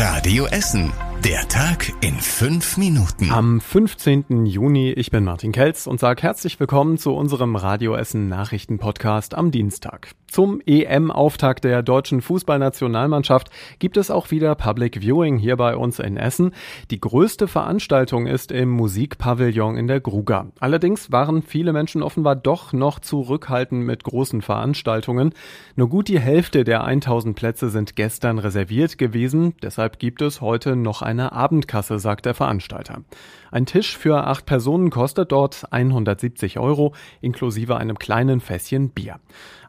Radio Essen. Der Tag in fünf Minuten. Am 15. Juni, ich bin Martin Kelz und sage herzlich willkommen zu unserem Radio Essen Nachrichten Podcast am Dienstag. Zum EM-Auftakt der deutschen Fußballnationalmannschaft gibt es auch wieder Public Viewing hier bei uns in Essen. Die größte Veranstaltung ist im Musikpavillon in der Gruga. Allerdings waren viele Menschen offenbar doch noch zurückhaltend mit großen Veranstaltungen. Nur gut die Hälfte der 1000 Plätze sind gestern reserviert gewesen. Deshalb gibt es heute noch eine Abendkasse, sagt der Veranstalter. Ein Tisch für acht Personen kostet dort 170 Euro, inklusive einem kleinen Fässchen Bier.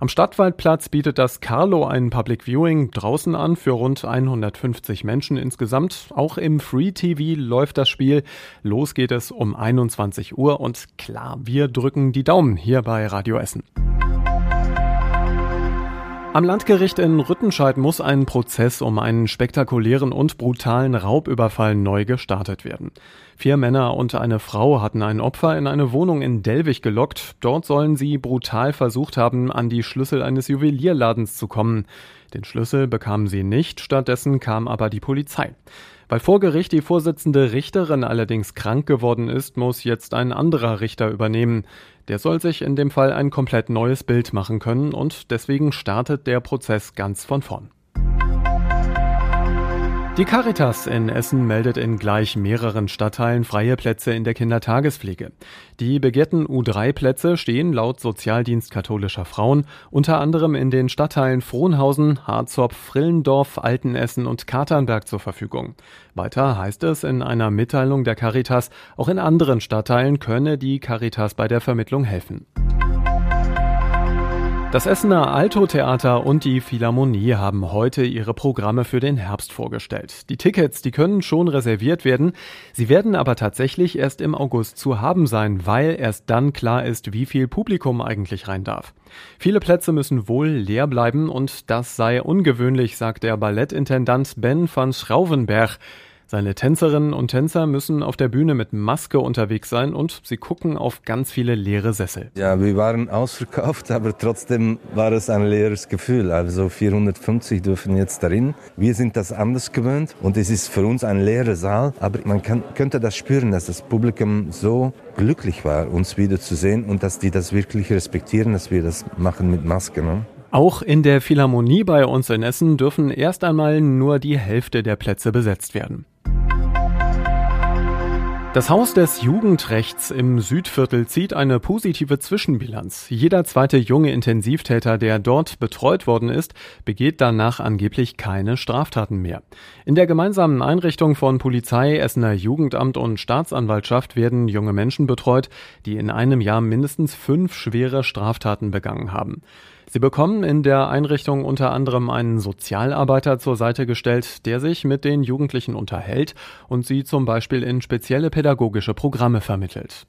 Am Stadtwaldplatz bietet das Carlo ein Public Viewing draußen an für rund 150 Menschen insgesamt. Auch im Free TV läuft das Spiel. Los geht es um 21 Uhr und klar, wir drücken die Daumen hier bei Radio Essen. Am Landgericht in Rüttenscheid muss ein Prozess um einen spektakulären und brutalen Raubüberfall neu gestartet werden. Vier Männer und eine Frau hatten ein Opfer in eine Wohnung in Delwig gelockt. Dort sollen sie brutal versucht haben, an die Schlüssel eines Juwelierladens zu kommen. Den Schlüssel bekamen sie nicht, stattdessen kam aber die Polizei. Weil vor Gericht die Vorsitzende Richterin allerdings krank geworden ist, muss jetzt ein anderer Richter übernehmen. Der soll sich in dem Fall ein komplett neues Bild machen können und deswegen startet der Prozess ganz von vorn. Die Caritas in Essen meldet in gleich mehreren Stadtteilen freie Plätze in der Kindertagespflege. Die begehrten U3-Plätze stehen laut Sozialdienst katholischer Frauen unter anderem in den Stadtteilen Frohnhausen, Harzopf, Frillendorf, Altenessen und Katernberg zur Verfügung. Weiter heißt es in einer Mitteilung der Caritas, auch in anderen Stadtteilen könne die Caritas bei der Vermittlung helfen. Das Essener Alto-Theater und die Philharmonie haben heute ihre Programme für den Herbst vorgestellt. Die Tickets, die können schon reserviert werden. Sie werden aber tatsächlich erst im August zu haben sein, weil erst dann klar ist, wie viel Publikum eigentlich rein darf. Viele Plätze müssen wohl leer bleiben und das sei ungewöhnlich, sagt der Ballettintendant Ben van Schrauvenberg. Seine Tänzerinnen und Tänzer müssen auf der Bühne mit Maske unterwegs sein und sie gucken auf ganz viele leere Sessel. Ja, wir waren ausverkauft, aber trotzdem war es ein leeres Gefühl. Also 450 dürfen jetzt darin. Wir sind das anders gewöhnt und es ist für uns ein leerer Saal, aber man kann, könnte das spüren, dass das Publikum so glücklich war, uns wiederzusehen und dass die das wirklich respektieren, dass wir das machen mit Maske. Ne? Auch in der Philharmonie bei uns in Essen dürfen erst einmal nur die Hälfte der Plätze besetzt werden. Das Haus des Jugendrechts im Südviertel zieht eine positive Zwischenbilanz. Jeder zweite junge Intensivtäter, der dort betreut worden ist, begeht danach angeblich keine Straftaten mehr. In der gemeinsamen Einrichtung von Polizei, Essener Jugendamt und Staatsanwaltschaft werden junge Menschen betreut, die in einem Jahr mindestens fünf schwere Straftaten begangen haben. Sie bekommen in der Einrichtung unter anderem einen Sozialarbeiter zur Seite gestellt, der sich mit den Jugendlichen unterhält und sie zum Beispiel in spezielle pädagogische Programme vermittelt.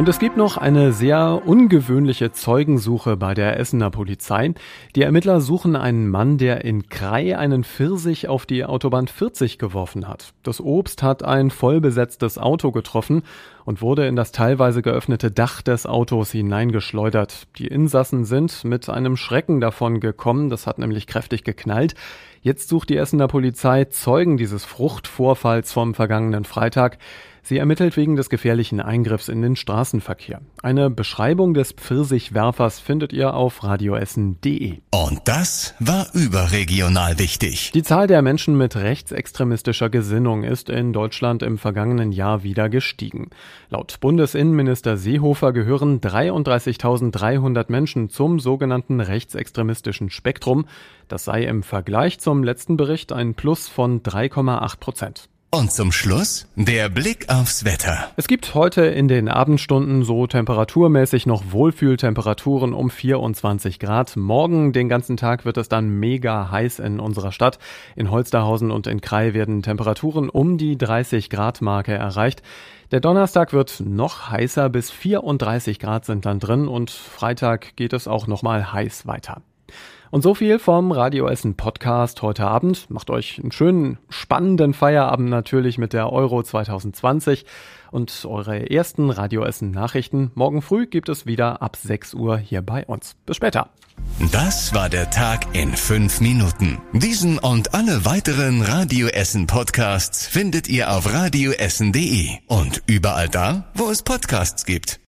Und es gibt noch eine sehr ungewöhnliche Zeugensuche bei der Essener Polizei. Die Ermittler suchen einen Mann, der in Krei einen Pfirsich auf die Autobahn 40 geworfen hat. Das Obst hat ein vollbesetztes Auto getroffen und wurde in das teilweise geöffnete Dach des Autos hineingeschleudert. Die Insassen sind mit einem Schrecken davon gekommen, das hat nämlich kräftig geknallt. Jetzt sucht die Essener Polizei Zeugen dieses Fruchtvorfalls vom vergangenen Freitag. Sie ermittelt wegen des gefährlichen Eingriffs in den Straßenverkehr. Eine Beschreibung des Pfirsichwerfers findet ihr auf radioessen.de. Und das war überregional wichtig. Die Zahl der Menschen mit rechtsextremistischer Gesinnung ist in Deutschland im vergangenen Jahr wieder gestiegen. Laut Bundesinnenminister Seehofer gehören 33.300 Menschen zum sogenannten rechtsextremistischen Spektrum. Das sei im Vergleich zum letzten Bericht ein Plus von 3,8 Prozent. Und zum Schluss der Blick aufs Wetter. Es gibt heute in den Abendstunden so temperaturmäßig noch Wohlfühltemperaturen um 24 Grad. Morgen den ganzen Tag wird es dann mega heiß in unserer Stadt. In Holsterhausen und in Krai werden Temperaturen um die 30 Grad Marke erreicht. Der Donnerstag wird noch heißer, bis 34 Grad sind dann drin und Freitag geht es auch nochmal heiß weiter. Und so viel vom Radio Essen Podcast heute Abend. Macht euch einen schönen, spannenden Feierabend natürlich mit der Euro 2020 und eure ersten Radio Essen Nachrichten. Morgen früh gibt es wieder ab 6 Uhr hier bei uns. Bis später. Das war der Tag in fünf Minuten. Diesen und alle weiteren Radio Essen Podcasts findet ihr auf radioessen.de und überall da, wo es Podcasts gibt.